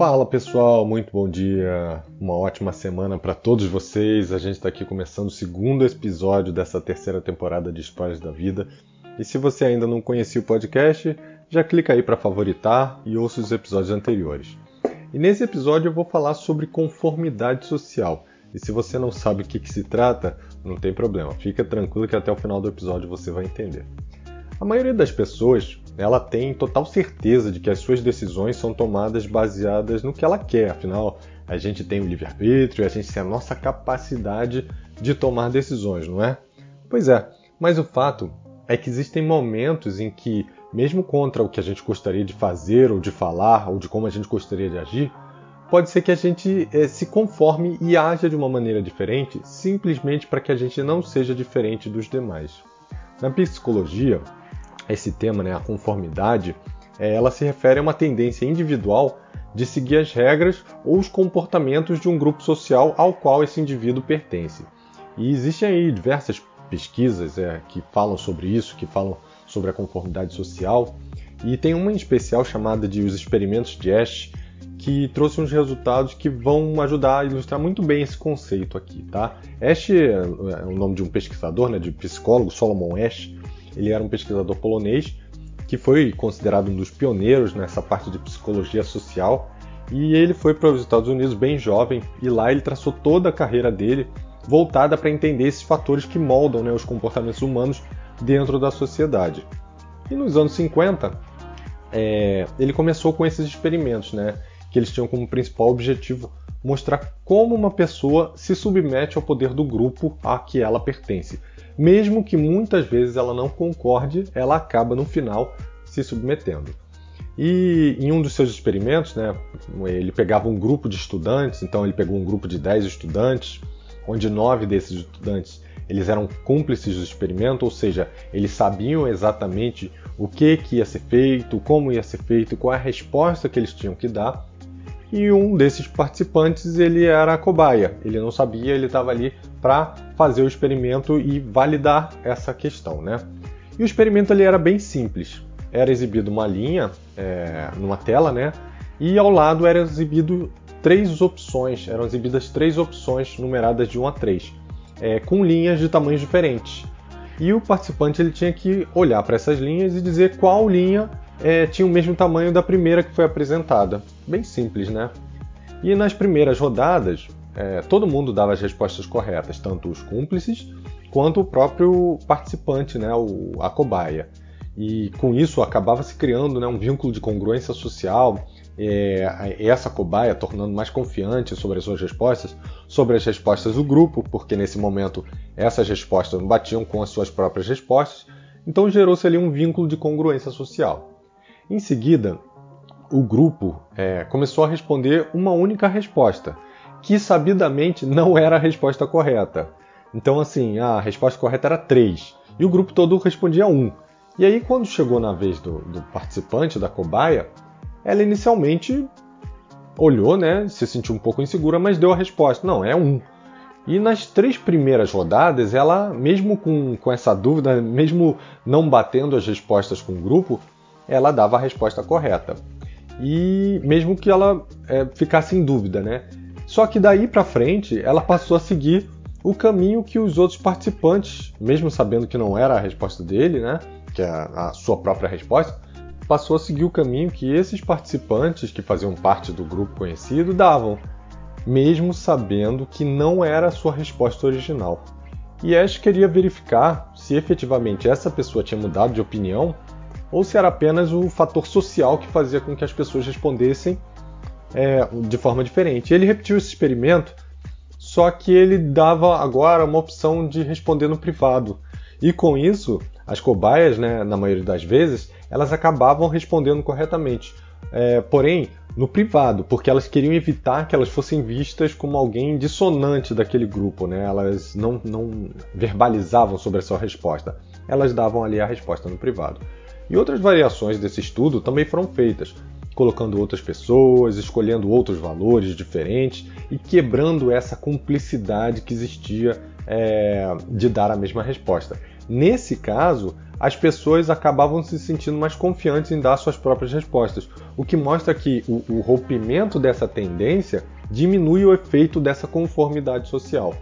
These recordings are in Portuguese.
Fala pessoal, muito bom dia, uma ótima semana para todos vocês. A gente está aqui começando o segundo episódio dessa terceira temporada de Histórias da Vida. E se você ainda não conhecia o podcast, já clica aí para favoritar e ouça os episódios anteriores. E nesse episódio eu vou falar sobre conformidade social. E se você não sabe o que, que se trata, não tem problema, fica tranquilo que até o final do episódio você vai entender. A maioria das pessoas ela tem total certeza de que as suas decisões são tomadas baseadas no que ela quer. Afinal, a gente tem o livre-arbítrio, a gente tem a nossa capacidade de tomar decisões, não é? Pois é, mas o fato é que existem momentos em que, mesmo contra o que a gente gostaria de fazer, ou de falar, ou de como a gente gostaria de agir, pode ser que a gente eh, se conforme e haja de uma maneira diferente, simplesmente para que a gente não seja diferente dos demais. Na psicologia, esse tema, né, a conformidade, é, ela se refere a uma tendência individual de seguir as regras ou os comportamentos de um grupo social ao qual esse indivíduo pertence. E existem aí diversas pesquisas é, que falam sobre isso, que falam sobre a conformidade social, e tem uma em especial chamada de os experimentos de Ash, que trouxe uns resultados que vão ajudar a ilustrar muito bem esse conceito aqui, tá? Ash é o nome de um pesquisador, né, de psicólogo, Solomon Ash, ele era um pesquisador polonês que foi considerado um dos pioneiros nessa parte de psicologia social. E ele foi para os Estados Unidos bem jovem e lá ele traçou toda a carreira dele voltada para entender esses fatores que moldam né, os comportamentos humanos dentro da sociedade. E nos anos 50, é, ele começou com esses experimentos, né, que eles tinham como principal objetivo mostrar como uma pessoa se submete ao poder do grupo a que ela pertence mesmo que muitas vezes ela não concorde, ela acaba no final se submetendo. E em um dos seus experimentos, né, ele pegava um grupo de estudantes, então ele pegou um grupo de 10 estudantes, onde nove desses estudantes eles eram cúmplices do experimento, ou seja, eles sabiam exatamente o que, que ia ser feito, como ia ser feito, qual a resposta que eles tinham que dar. E um desses participantes ele era a cobaia, ele não sabia, ele estava ali para fazer o experimento e validar essa questão, né? E o experimento ele era bem simples. Era exibido uma linha é, numa tela, né? E ao lado era exibido três opções, eram exibidas três opções numeradas de 1 a 3, é, com linhas de tamanhos diferentes. E o participante ele tinha que olhar para essas linhas e dizer qual linha é, tinha o mesmo tamanho da primeira que foi apresentada. Bem simples, né? E nas primeiras rodadas, é, todo mundo dava as respostas corretas, tanto os cúmplices quanto o próprio participante, né, o, a cobaia. E com isso acabava se criando né, um vínculo de congruência social, é, essa cobaia tornando mais confiante sobre as suas respostas, sobre as respostas do grupo, porque nesse momento essas respostas não batiam com as suas próprias respostas, então gerou-se ali um vínculo de congruência social. Em seguida, o grupo é, começou a responder uma única resposta, que sabidamente não era a resposta correta. Então, assim, a resposta correta era 3 e o grupo todo respondia 1. E aí, quando chegou na vez do, do participante, da cobaia, ela inicialmente olhou, né, se sentiu um pouco insegura, mas deu a resposta: não, é 1. E nas três primeiras rodadas, ela, mesmo com, com essa dúvida, mesmo não batendo as respostas com o grupo, ela dava a resposta correta. E mesmo que ela é, ficasse em dúvida, né? Só que daí para frente ela passou a seguir o caminho que os outros participantes, mesmo sabendo que não era a resposta dele, né, que é a sua própria resposta, passou a seguir o caminho que esses participantes que faziam parte do grupo conhecido davam, mesmo sabendo que não era a sua resposta original. E Ash queria verificar se efetivamente essa pessoa tinha mudado de opinião ou se era apenas o fator social que fazia com que as pessoas respondessem é, de forma diferente. Ele repetiu esse experimento, só que ele dava agora uma opção de responder no privado. E com isso, as cobaias, né, na maioria das vezes, elas acabavam respondendo corretamente. É, porém, no privado, porque elas queriam evitar que elas fossem vistas como alguém dissonante daquele grupo, né? Elas não, não verbalizavam sobre a sua resposta. Elas davam ali a resposta no privado. E outras variações desse estudo também foram feitas colocando outras pessoas, escolhendo outros valores diferentes e quebrando essa cumplicidade que existia é, de dar a mesma resposta. Nesse caso, as pessoas acabavam se sentindo mais confiantes em dar suas próprias respostas, o que mostra que o, o rompimento dessa tendência diminui o efeito dessa conformidade social.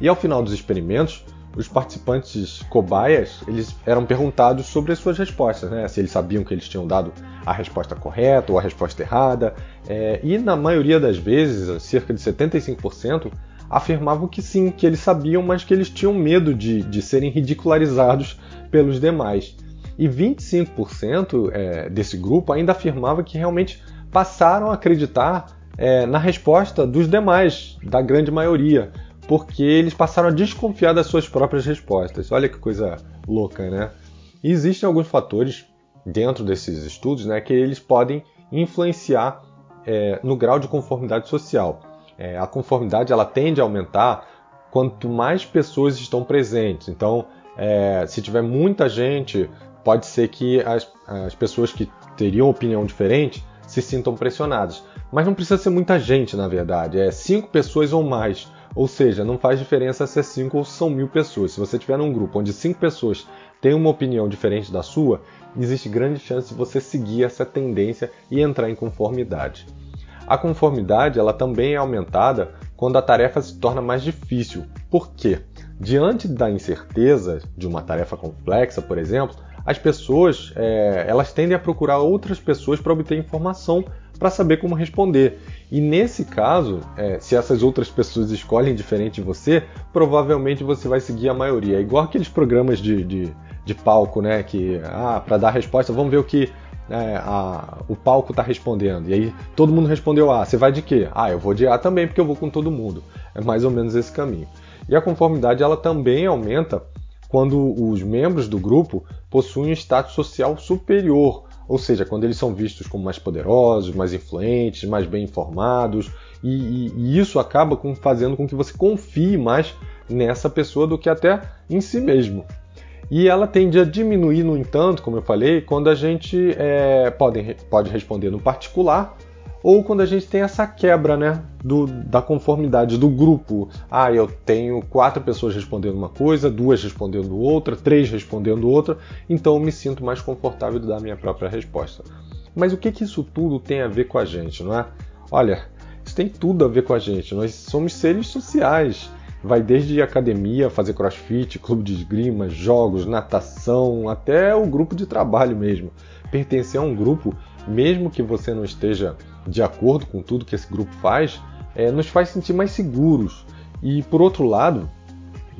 E ao final dos experimentos, os participantes cobaias eles eram perguntados sobre as suas respostas, né? se eles sabiam que eles tinham dado a resposta correta ou a resposta errada. É, e na maioria das vezes, cerca de 75%, afirmavam que sim, que eles sabiam, mas que eles tinham medo de, de serem ridicularizados pelos demais. E 25% é, desse grupo ainda afirmava que realmente passaram a acreditar é, na resposta dos demais, da grande maioria porque eles passaram a desconfiar das suas próprias respostas. Olha que coisa louca, né? E existem alguns fatores dentro desses estudos né, que eles podem influenciar é, no grau de conformidade social. É, a conformidade ela tende a aumentar quanto mais pessoas estão presentes. Então, é, se tiver muita gente, pode ser que as, as pessoas que teriam opinião diferente se sintam pressionadas. Mas não precisa ser muita gente, na verdade. É cinco pessoas ou mais. Ou seja, não faz diferença se é 5 ou são mil pessoas. Se você estiver num grupo onde 5 pessoas têm uma opinião diferente da sua, existe grande chance de você seguir essa tendência e entrar em conformidade. A conformidade ela também é aumentada quando a tarefa se torna mais difícil. Por quê? Diante da incerteza de uma tarefa complexa, por exemplo, as pessoas é, elas tendem a procurar outras pessoas para obter informação para saber como responder. E nesse caso, é, se essas outras pessoas escolhem diferente de você, provavelmente você vai seguir a maioria. É igual aqueles programas de, de, de palco, né? Que, ah, para dar resposta, vamos ver o que é, a, o palco está respondendo. E aí todo mundo respondeu A. Você vai de quê? Ah, eu vou de A também, porque eu vou com todo mundo. É mais ou menos esse caminho. E a conformidade ela também aumenta quando os membros do grupo possuem um status social superior ou seja, quando eles são vistos como mais poderosos, mais influentes, mais bem informados, e, e, e isso acaba com, fazendo com que você confie mais nessa pessoa do que até em si mesmo. E ela tende a diminuir, no entanto, como eu falei, quando a gente é, pode, pode responder no particular ou quando a gente tem essa quebra né, do, da conformidade do grupo. Ah, eu tenho quatro pessoas respondendo uma coisa, duas respondendo outra, três respondendo outra, então eu me sinto mais confortável de dar minha própria resposta. Mas o que, que isso tudo tem a ver com a gente, não é? Olha, isso tem tudo a ver com a gente. Nós somos seres sociais. Vai desde academia, fazer crossfit, clube de esgrima, jogos, natação, até o grupo de trabalho mesmo. Pertencer a um grupo, mesmo que você não esteja de acordo com tudo que esse grupo faz, é, nos faz sentir mais seguros. E por outro lado,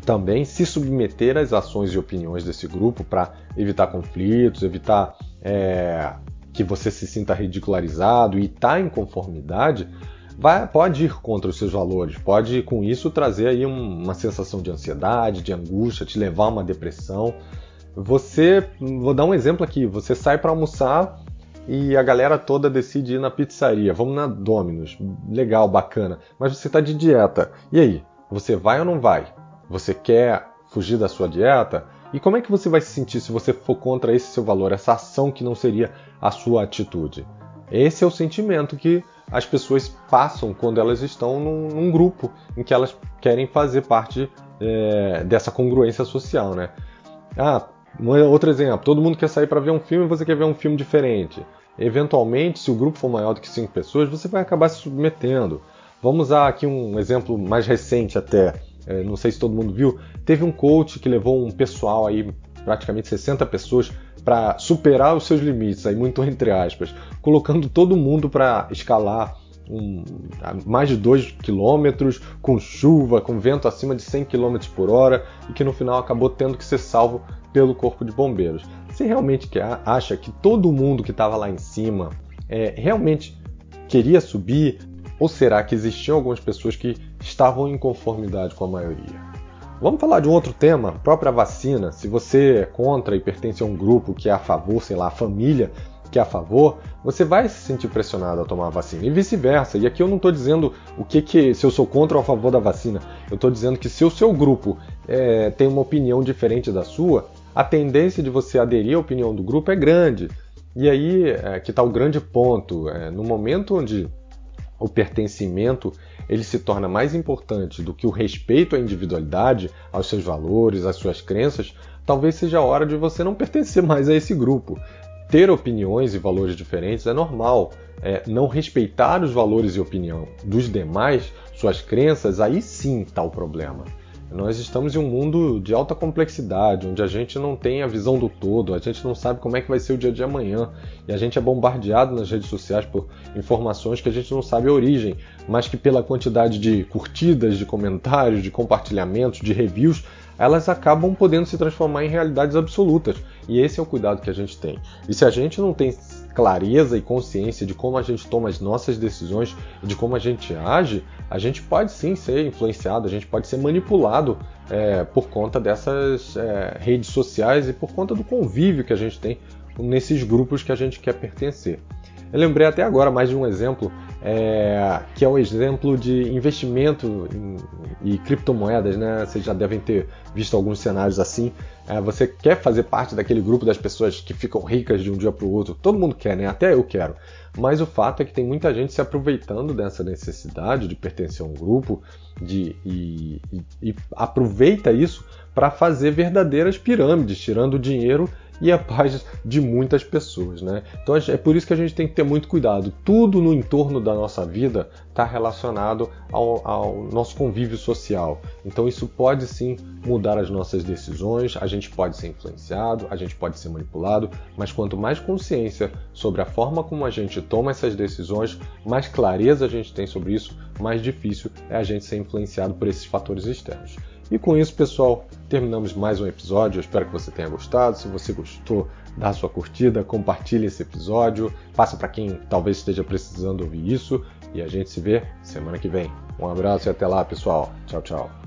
também se submeter às ações e opiniões desse grupo para evitar conflitos, evitar é, que você se sinta ridicularizado e estar tá em conformidade, vai, pode ir contra os seus valores, pode com isso trazer aí um, uma sensação de ansiedade, de angústia, te levar a uma depressão. Você, vou dar um exemplo aqui, você sai para almoçar e a galera toda decide ir na pizzaria. Vamos na Domino's. Legal, bacana. Mas você está de dieta. E aí? Você vai ou não vai? Você quer fugir da sua dieta? E como é que você vai se sentir se você for contra esse seu valor, essa ação que não seria a sua atitude? Esse é o sentimento que as pessoas passam quando elas estão num, num grupo em que elas querem fazer parte é, dessa congruência social, né? Ah, Outro exemplo, todo mundo quer sair para ver um filme e você quer ver um filme diferente. Eventualmente, se o grupo for maior do que cinco pessoas, você vai acabar se submetendo. Vamos usar aqui um exemplo mais recente até, é, não sei se todo mundo viu, teve um coach que levou um pessoal aí, praticamente 60 pessoas, para superar os seus limites, aí muito entre aspas, colocando todo mundo para escalar um, mais de 2 km, com chuva, com vento acima de 100 km por hora, e que no final acabou tendo que ser salvo pelo Corpo de Bombeiros. Você realmente acha que todo mundo que estava lá em cima é, realmente queria subir? Ou será que existiam algumas pessoas que estavam em conformidade com a maioria? Vamos falar de um outro tema, própria vacina. Se você é contra e pertence a um grupo que é a favor, sei lá, a família que é a favor, você vai se sentir pressionado a tomar a vacina. E vice-versa. E aqui eu não estou dizendo o que, que se eu sou contra ou a favor da vacina. Eu estou dizendo que se o seu grupo é, tem uma opinião diferente da sua, a tendência de você aderir à opinião do grupo é grande. E aí é, que está o grande ponto. É, no momento onde o pertencimento ele se torna mais importante do que o respeito à individualidade, aos seus valores, às suas crenças, talvez seja a hora de você não pertencer mais a esse grupo. Ter opiniões e valores diferentes é normal. É, não respeitar os valores e opinião dos demais, suas crenças, aí sim está o problema. Nós estamos em um mundo de alta complexidade, onde a gente não tem a visão do todo, a gente não sabe como é que vai ser o dia de amanhã, e a gente é bombardeado nas redes sociais por informações que a gente não sabe a origem, mas que pela quantidade de curtidas, de comentários, de compartilhamentos, de reviews, elas acabam podendo se transformar em realidades absolutas. E esse é o cuidado que a gente tem. E se a gente não tem clareza e consciência de como a gente toma as nossas decisões de como a gente age, a gente pode sim ser influenciado, a gente pode ser manipulado é, por conta dessas é, redes sociais e por conta do convívio que a gente tem nesses grupos que a gente quer pertencer. Eu lembrei até agora mais de um exemplo, é, que é o exemplo de investimento em, criptomoedas, né? Vocês já devem ter visto alguns cenários assim. É, você quer fazer parte daquele grupo das pessoas que ficam ricas de um dia para o outro? Todo mundo quer, né? Até eu quero. Mas o fato é que tem muita gente se aproveitando dessa necessidade de pertencer a um grupo de, e, e, e aproveita isso para fazer verdadeiras pirâmides, tirando dinheiro e a paz de muitas pessoas, né? Então é por isso que a gente tem que ter muito cuidado. Tudo no entorno da nossa vida está relacionado ao, ao, nosso convívio social. Então isso pode sim mudar as nossas decisões, a gente pode ser influenciado, a gente pode ser manipulado, mas quanto mais consciência sobre a forma como a gente toma essas decisões, mais clareza a gente tem sobre isso, mais difícil é a gente ser influenciado por esses fatores externos. E com isso, pessoal, terminamos mais um episódio. Eu espero que você tenha gostado. Se você gostou, dá sua curtida, compartilhe esse episódio, passa para quem talvez esteja precisando ouvir isso e a gente se vê semana que vem. Um abraço e até lá, pessoal. Tchau, tchau.